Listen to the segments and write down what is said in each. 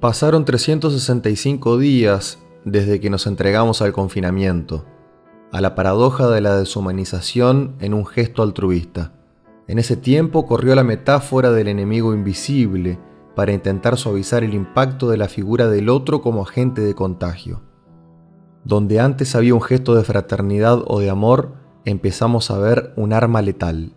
Pasaron 365 días desde que nos entregamos al confinamiento, a la paradoja de la deshumanización en un gesto altruista. En ese tiempo corrió la metáfora del enemigo invisible para intentar suavizar el impacto de la figura del otro como agente de contagio. Donde antes había un gesto de fraternidad o de amor, empezamos a ver un arma letal.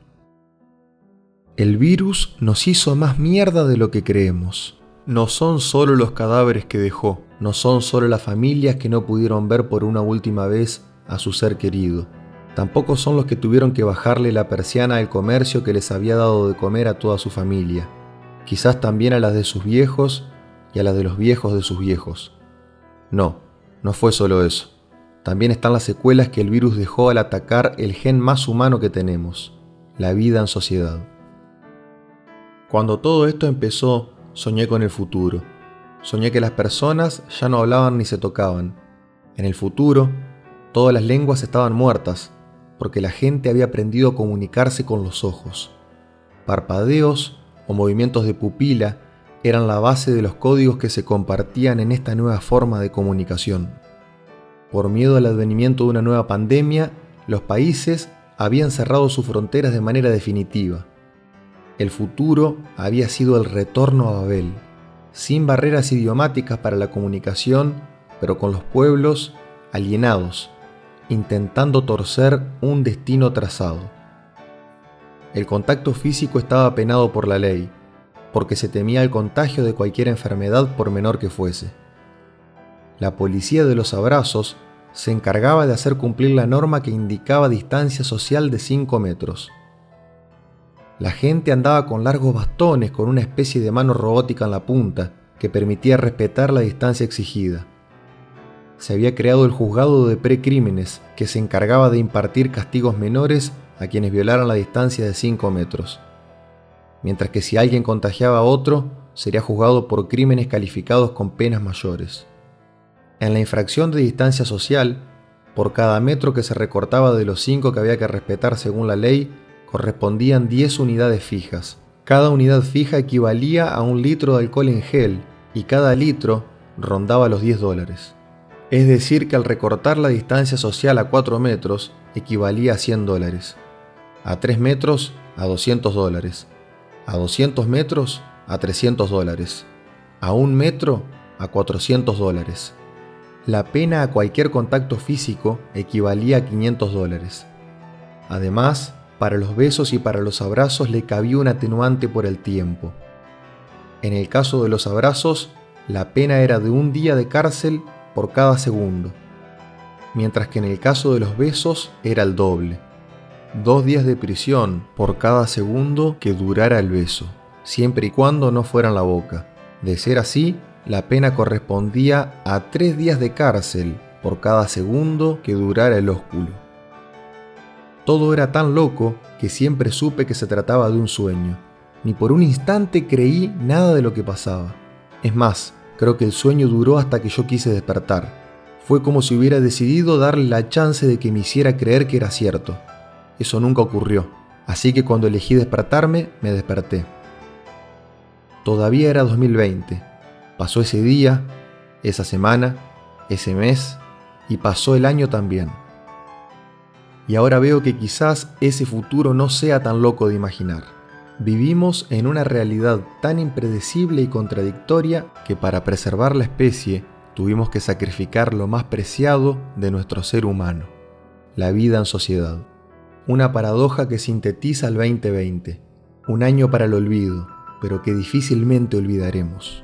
El virus nos hizo más mierda de lo que creemos no son solo los cadáveres que dejó, no son solo las familias que no pudieron ver por una última vez a su ser querido. Tampoco son los que tuvieron que bajarle la persiana al comercio que les había dado de comer a toda su familia. Quizás también a las de sus viejos y a las de los viejos de sus viejos. No, no fue solo eso. También están las secuelas que el virus dejó al atacar el gen más humano que tenemos, la vida en sociedad. Cuando todo esto empezó, soñé con el futuro. Soñé que las personas ya no hablaban ni se tocaban. En el futuro, todas las lenguas estaban muertas, porque la gente había aprendido a comunicarse con los ojos. Parpadeos o movimientos de pupila eran la base de los códigos que se compartían en esta nueva forma de comunicación. Por miedo al advenimiento de una nueva pandemia, los países habían cerrado sus fronteras de manera definitiva el futuro había sido el retorno a Babel, sin barreras idiomáticas para la comunicación, pero con los pueblos alienados, intentando torcer un destino trazado. El contacto físico estaba penado por la ley, porque se temía el contagio de cualquier enfermedad por menor que fuese. La policía de los abrazos se encargaba de hacer cumplir la norma que indicaba distancia social de 5 metros. La gente andaba con largos bastones con una especie de mano robótica en la punta que permitía respetar la distancia exigida. Se había creado el juzgado de precrímenes que se encargaba de impartir castigos menores a quienes violaran la distancia de 5 metros, mientras que si alguien contagiaba a otro, sería juzgado por crímenes calificados con penas mayores. En la infracción de distancia social, por cada metro que se recortaba de los 5 que había que respetar según la ley, correspondían 10 unidades fijas. Cada unidad fija equivalía a un litro de alcohol en gel y cada litro rondaba los 10 dólares. Es decir, que al recortar la distancia social a 4 metros equivalía a 100 dólares. A 3 metros a 200 dólares. A 200 metros a 300 dólares. A 1 metro a 400 dólares. La pena a cualquier contacto físico equivalía a 500 dólares. Además, para los besos y para los abrazos le cabía un atenuante por el tiempo. En el caso de los abrazos, la pena era de un día de cárcel por cada segundo, mientras que en el caso de los besos era el doble. Dos días de prisión por cada segundo que durara el beso, siempre y cuando no fuera en la boca. De ser así, la pena correspondía a tres días de cárcel por cada segundo que durara el ósculo. Todo era tan loco que siempre supe que se trataba de un sueño. Ni por un instante creí nada de lo que pasaba. Es más, creo que el sueño duró hasta que yo quise despertar. Fue como si hubiera decidido darle la chance de que me hiciera creer que era cierto. Eso nunca ocurrió, así que cuando elegí despertarme, me desperté. Todavía era 2020. Pasó ese día, esa semana, ese mes y pasó el año también y ahora veo que quizás ese futuro no sea tan loco de imaginar. Vivimos en una realidad tan impredecible y contradictoria que para preservar la especie tuvimos que sacrificar lo más preciado de nuestro ser humano, la vida en sociedad. Una paradoja que sintetiza el 2020, un año para el olvido, pero que difícilmente olvidaremos.